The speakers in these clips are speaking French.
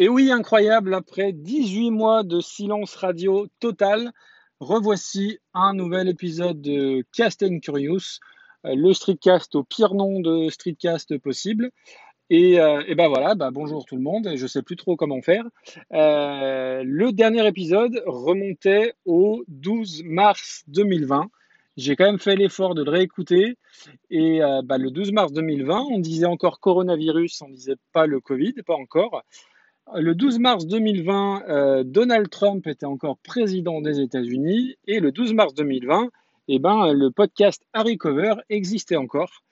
Et oui, incroyable, après 18 mois de silence radio total, revoici un nouvel épisode de Cast and Curious, euh, le streetcast au pire nom de streetcast possible. Et, euh, ben voilà, bah bonjour tout le monde, je sais plus trop comment faire. Euh, le dernier épisode remontait au 12 mars 2020. J'ai quand même fait l'effort de le réécouter. Et bah, le 12 mars 2020, on disait encore coronavirus, on disait pas le Covid, pas encore. Le 12 mars 2020, euh, Donald Trump était encore président des États-Unis et le 12 mars 2020, eh ben, le podcast Harry Cover existait encore.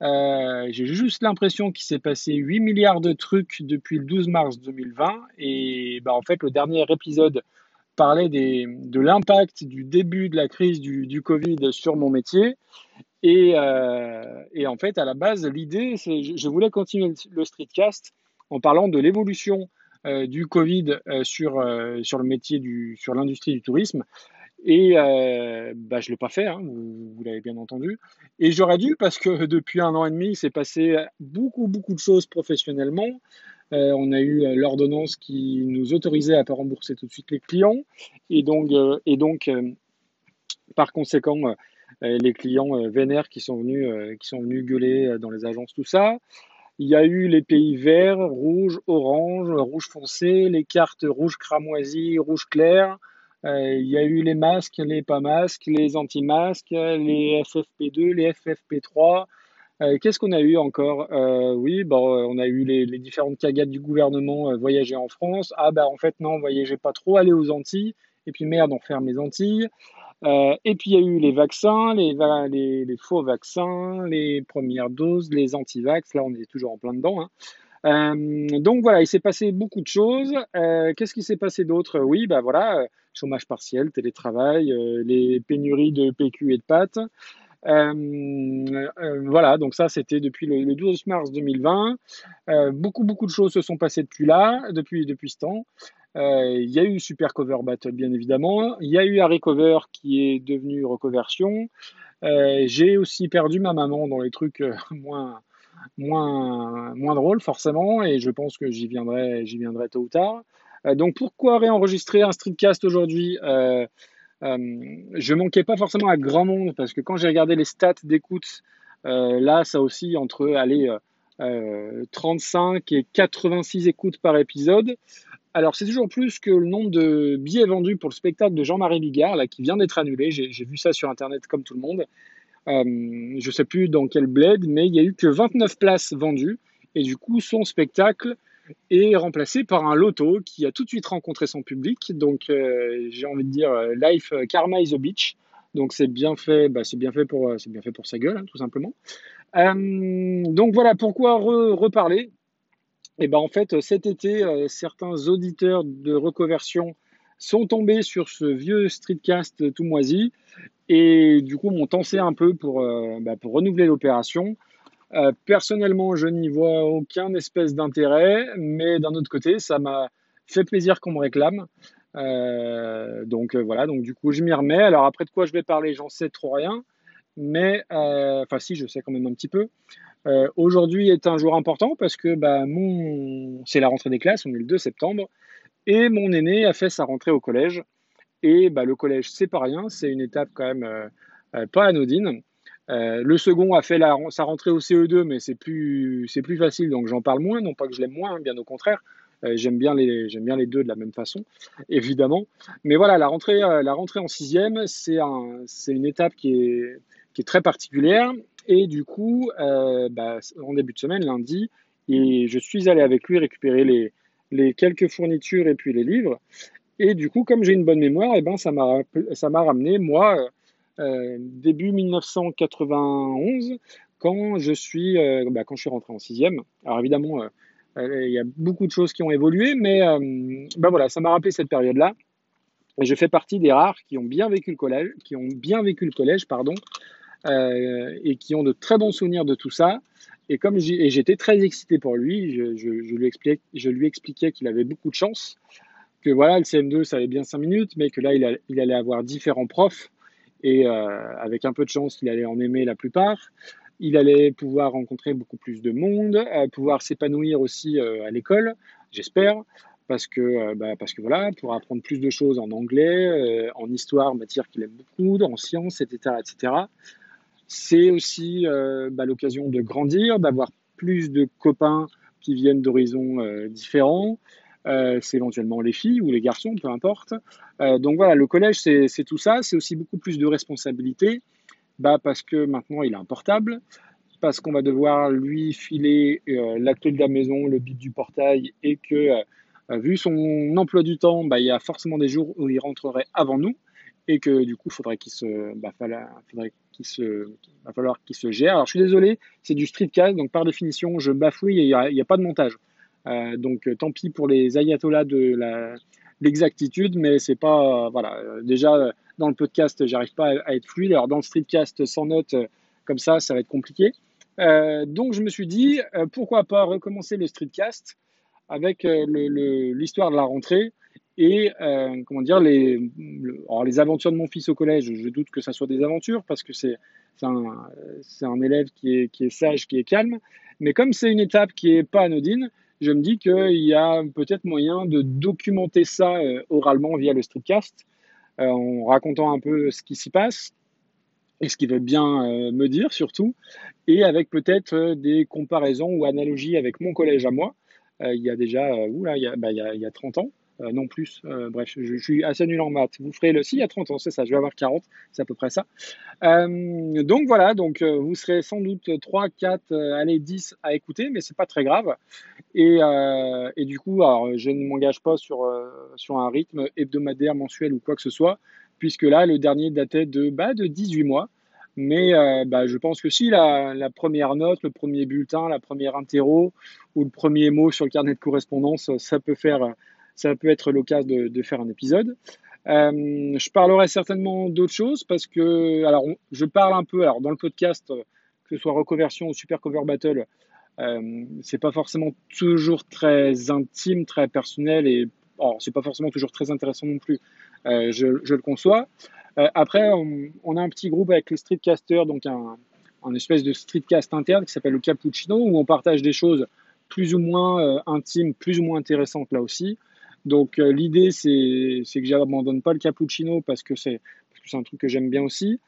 Euh, j'ai juste l'impression qu'il s'est passé 8 milliards de trucs depuis le 12 mars 2020 et ben, en fait le dernier épisode parlait de l'impact du début de la crise du, Covid sur mon métier. Et, euh, et, en fait, à la base, l'idée, c'est je voulais continuer le streetcast en parlant de l'évolution du Covid euh, sur, euh, sur le métier, du, sur l'industrie du tourisme. Et bah, je ne l'ai pas fait, hein, vous, l'avez bien entendu. Et j'aurais dû parce que depuis un an et demi, il s'est passé beaucoup, beaucoup de choses professionnellement. on a eu l'ordonnance qui nous autorisait à ne pas rembourser tout de suite les clients. Et donc, et donc par conséquent, les clients vénères qui sont venus, qui sont venus gueuler dans les agences, tout ça. Il y a eu les pays verts, rouge, orange, rouge foncé, les cartes rouge cramoisi, rouge clair. Euh, il y a eu les masques, les pas masques, les anti-masques, les FFP2, les FFP3. Euh, qu'est-ce qu'on a eu encore? Euh, Oui, bon, on a eu les, différentes cagates du gouvernement voyager en France. Ah bah en fait non, voyagez pas trop, allez aux Antilles. Et puis merde, on ferme les Antilles. Euh, et puis il y a eu les vaccins, les, les, faux vaccins, les premières doses, les anti-vax. Là, on est toujours en plein dedans. Hein. Euh, donc voilà, il s'est passé beaucoup de choses. Euh, qu'est-ce qui s'est passé d'autre? Oui, bah voilà, chômage partiel, télétravail, les pénuries de PQ et de pâtes. voilà, donc ça c'était depuis le, 12 mars 2020. beaucoup beaucoup de choses se sont passées depuis là, depuis depuis ce temps. Euh, il y a eu Super Cover Battle, bien évidemment. Il y a eu Harry Cover qui est devenu Recoversion. Euh, j'ai aussi perdu ma maman dans les trucs euh, moins, moins, moins drôles, forcément, et je pense que j'y viendrai, viendrai tôt ou tard. donc, pourquoi réenregistrer un streetcast aujourd'hui? Euh, Je manquais pas forcément à grand monde parce que quand j'ai regardé les stats d'écoute, là, ça aussi entre allez, 35 et 86 écoutes par épisode. Alors, c'est toujours plus que le nombre de billets vendus pour le spectacle de Jean-Marie Bigard, là, qui vient d'être annulé. J'ai vu ça sur Internet comme tout le monde. Euh, je ne sais plus dans quel bled, mais il n'y a eu que 29 places vendues. Et du coup, son spectacle est remplacé par un loto qui a tout de suite rencontré son public. Donc, euh, j'ai envie de dire, euh, Life Karma is a Beach. Donc, c'est bien fait, bah, bien fait pour, bien fait pour sa gueule, hein, tout simplement. donc voilà, pourquoi reparler? Et ben en fait, cet été, euh, certains auditeurs de reconversion sont tombés sur ce vieux streetcast tout moisi et du coup m'ont tensé un peu pour, euh, bah, renouveler l'opération. Euh, personnellement, je n'y vois aucun espèce d'intérêt, mais d'un autre côté, ça m'a fait plaisir qu'on me réclame. donc voilà, donc du coup, je m'y remets. Alors après de quoi je vais parler, j'en sais trop rien, mais enfin si, je sais quand même un petit peu. Euh, aujourd'hui est un jour important parce que bah, mon... c'est la rentrée des classes, on est le 2 septembre, et mon aîné a fait sa rentrée au collège. Et bah, le collège, c'est pas rien, c'est une étape quand même euh, euh, pas anodine. le second a fait sa rentrée au CE2, mais c'est plus, c'est plus facile, donc j'en parle moins. Non pas que je l'aime moins, hein, bien au contraire. j'aime bien les, j'aime bien les deux de la même façon, évidemment. Mais voilà, la rentrée, la rentrée en sixième, c'est un, c'est une étape qui est, qui est très particulière et du coup, euh, bah, en début de semaine, lundi, et je suis allé avec lui récupérer les, les quelques fournitures et puis les livres. Et du coup, comme j'ai une bonne mémoire, et eh ben, ça m'a ramené, moi, euh, début 1991, quand je suis, euh, bah, quand je suis rentré en sixième. Alors évidemment, il y a beaucoup de choses qui ont évolué, mais bah, voilà, ça m'a rappelé cette période-là. Et je fais partie des rares qui ont bien vécu le collège, qui ont bien vécu le collège, pardon, euh, et qui ont de très bons souvenirs de tout ça. Et comme j'étais très excité pour lui, je, lui, expliquais, qu'il avait beaucoup de chance, que voilà, le CM2, ça allait bien 5 minutes, mais que là, il, il allait avoir différents profs, et euh, avec un peu de chance, il allait en aimer la plupart. Il allait pouvoir rencontrer beaucoup plus de monde, euh, pouvoir s'épanouir aussi à l'école, j'espère. parce que, bah, parce que voilà, pour apprendre plus de choses en anglais, en histoire, matière qu'il aime beaucoup, en sciences, etc., etc. C'est aussi bah, l'occasion de grandir, d'avoir plus de copains qui viennent d'horizons différents. c'est éventuellement les filles ou les garçons, peu importe. donc voilà, le collège, c'est tout ça. C'est aussi beaucoup plus de responsabilités bah, parce que maintenant il a un portable, parce qu'on va devoir lui filer euh, la de la maison, le bip du portail, et que euh, vu son emploi du temps, bah, il y a forcément des jours où il rentrerait avant nous, et que du coup, faudrait qu'il se, bah, va falloir qu'il se gère. Alors je suis désolé, c'est du streetcast, donc par définition, je bafouille et il n'y a, pas de montage. Euh, donc tant pis pour les ayatollahs de l'exactitude, mais c'est pas, voilà, déjà dans le podcast, j'arrive pas à, être fluide. Alors dans le streetcast sans notes, comme ça, ça va être compliqué. Euh, donc je me suis dit, euh, pourquoi pas recommencer le streetcast avec l'histoire de la rentrée et comment dire les, les aventures de mon fils au collège. Je doute que ça soit des aventures parce que c'est un, un, élève qui est, qui est sage, qui est calme. Mais comme c'est une étape qui est pas anodine, je me dis qu'il y a peut-être moyen de documenter ça oralement via le streetcast euh, en racontant un peu ce qui s'y passe et ce qu'il veut bien euh, me dire surtout, et avec peut-être euh, des comparaisons ou analogies avec mon collège à moi, il y a déjà, où là, il bah, il, y a, il y a 30 ans, non plus, bref, je, suis assez nul en maths. Vous ferez le, si, il y a 30 ans, c'est ça, je vais avoir 40, c'est à peu près ça. donc voilà, donc vous serez sans doute 3, 4, allez, 10 à écouter, mais c'est pas très grave. Et, du coup, je ne m'engage pas sur, un rythme hebdomadaire, mensuel ou quoi que ce soit, puisque là, le dernier datait de, bah, de 18 mois. Mais euh, bah, je pense que si la, première note, le premier bulletin, la première interro ou le premier mot sur le carnet de correspondance, ça peut, faire, ça peut être l'occasion de, faire un épisode. Euh, je parlerai certainement d'autres choses parce que, alors, je parle un peu, alors dans le podcast, que ce soit Reconversion ou Super Cover Battle, euh, c'est pas forcément toujours très intime, très personnel et alors c'est pas forcément toujours très intéressant non plus. Euh, je, le conçois. Euh, après, on, a un petit groupe avec les streetcasters, donc un, un espèce de streetcast interne qui s'appelle le Cappuccino, où on partage des choses plus ou moins euh, intimes, plus ou moins intéressantes là aussi. Donc l'idée, c'est que j'abandonne pas le cappuccino parce que c'est un truc que j'aime bien aussi.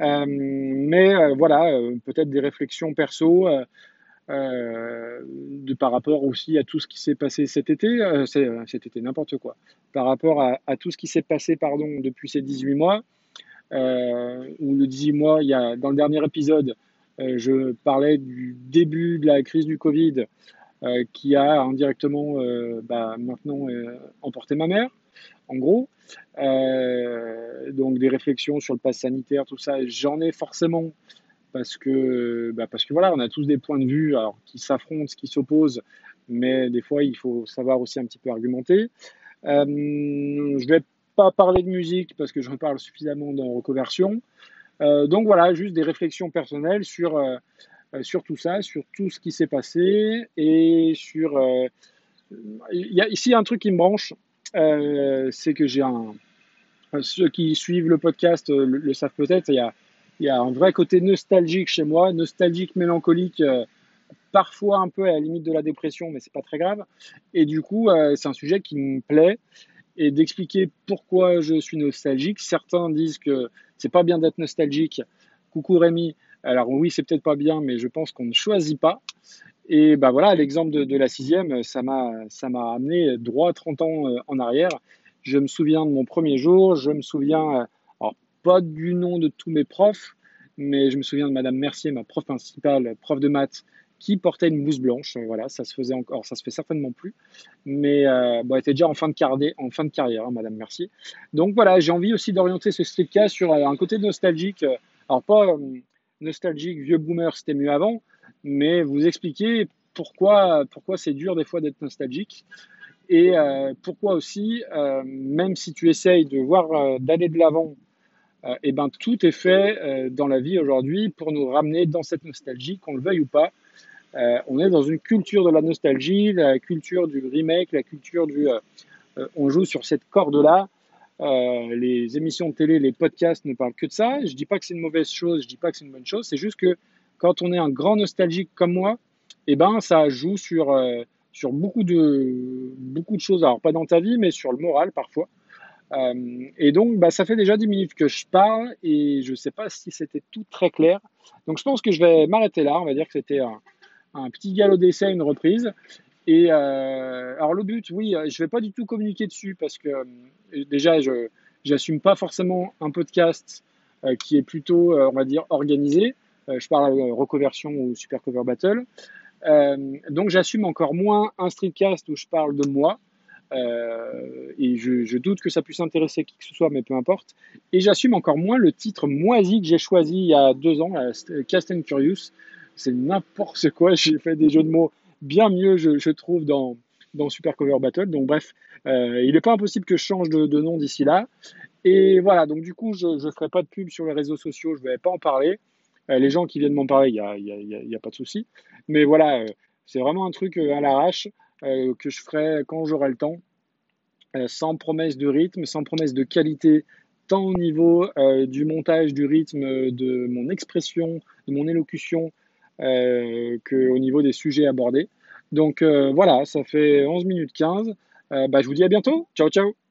Euh, mais voilà, peut-être des réflexions perso, euh, de, par rapport aussi à tout ce qui s'est passé cet été, euh, euh, cet été n'importe quoi, par rapport à, tout ce qui s'est passé pardon, depuis ces 18 mois, euh, où le 18 mois, il y a, dans le dernier épisode, euh, je parlais du début de la crise du Covid qui a indirectement bah, maintenant emporté ma mère, en gros. donc des réflexions sur le pass sanitaire, tout ça, j'en ai forcément parce que, bah parce que voilà, on a tous des points de vue alors, qui s'affrontent, qui s'opposent, mais des fois, il faut savoir aussi un petit peu argumenter. Euh, je ne vais pas parler de musique parce que j'en parle suffisamment dans Reconversion. Euh, donc voilà, juste des réflexions personnelles sur, euh, sur tout ça, sur tout ce qui s'est passé et sur... Il y a ici un truc qui me branche, c'est que j'ai un... Ceux qui suivent le podcast le, savent peut-être, il y a il y a un vrai côté nostalgique chez moi, nostalgique, mélancolique, euh, parfois un peu à la limite de la dépression, mais c'est pas très grave. Et du coup, euh, c'est un sujet qui me plaît et d'expliquer pourquoi je suis nostalgique. Certains disent que c'est pas bien d'être nostalgique. Coucou Rémi. Alors oui, c'est peut-être pas bien, mais je pense qu'on ne choisit pas. Et bah voilà, l'exemple de, la sixième, ça m'a ça m'a amené droit 30 ans euh, en arrière. Je me souviens de mon premier jour, je me souviens pas du nom de tous mes profs, mais je me souviens de Madame Mercier, ma prof principale, prof de maths, qui portait une blouse blanche. Voilà, ça se faisait encore, ça se fait certainement plus, mais euh, bon, elle était déjà en fin de, carrière, en fin de carrière, hein, Madame Mercier. Donc voilà, j'ai envie aussi d'orienter ce streetcast sur euh, un côté nostalgique. Euh, alors pas nostalgique, vieux boomer, c'était mieux avant, mais vous expliquer pourquoi, pourquoi c'est dur des fois d'être nostalgique. Et pourquoi aussi, même si tu essayes de voir d'aller de l'avant et euh, eh ben tout est fait euh, dans la vie aujourd'hui pour nous ramener dans cette nostalgie, qu'on le veuille ou pas. Euh, on est dans une culture de la nostalgie, la culture du remake, la culture du on joue sur cette corde-là. les émissions de télé, les podcasts ne parlent que de ça. Je dis pas que c'est une mauvaise chose, je dis pas que c'est une bonne chose. C'est juste que quand on est un grand nostalgique comme moi, eh ben ça joue sur sur beaucoup de beaucoup de choses, alors pas dans ta vie, mais sur le moral parfois. et donc, bah, ça fait déjà 10 minutes que je parle et je ne sais pas si c'était tout très clair. Donc, je pense que je vais m'arrêter là. On va dire que c'était un, un, petit galop d'essai, une reprise. Et alors, le but, oui, je ne vais pas du tout communiquer dessus parce que déjà, je n'assume pas forcément un podcast qui est plutôt, on va dire, organisé. je parle reconversion ou super cover battle. Euh, donc j'assume encore moins un streetcast où je parle de moi. Euh, et je, doute que ça puisse intéresser qui que ce soit, mais peu importe. Et j'assume encore moins le titre moisi que j'ai choisi il y a deux ans, Cast and Curious. C'est n'importe quoi. J'ai fait des jeux de mots bien mieux, je, trouve, dans, dans Super Cover Battle. Donc bref, euh, il n'est pas impossible que je change de, nom d'ici là. Et voilà, donc du coup, je ne ferai pas de pub sur les réseaux sociaux, je ne vais pas en parler. Euh, les gens qui viennent m'en parler, il n'y a, y a, y a, pas de souci. Mais voilà, euh, c'est vraiment un truc à l'arrache que je ferai quand j'aurai le temps, sans promesse de rythme, sans promesse de qualité, tant au niveau du montage du rythme, de mon expression, de mon élocution, qu'au niveau des sujets abordés. Donc voilà, ça fait 11 minutes 15. bah, je vous dis à bientôt. Ciao, ciao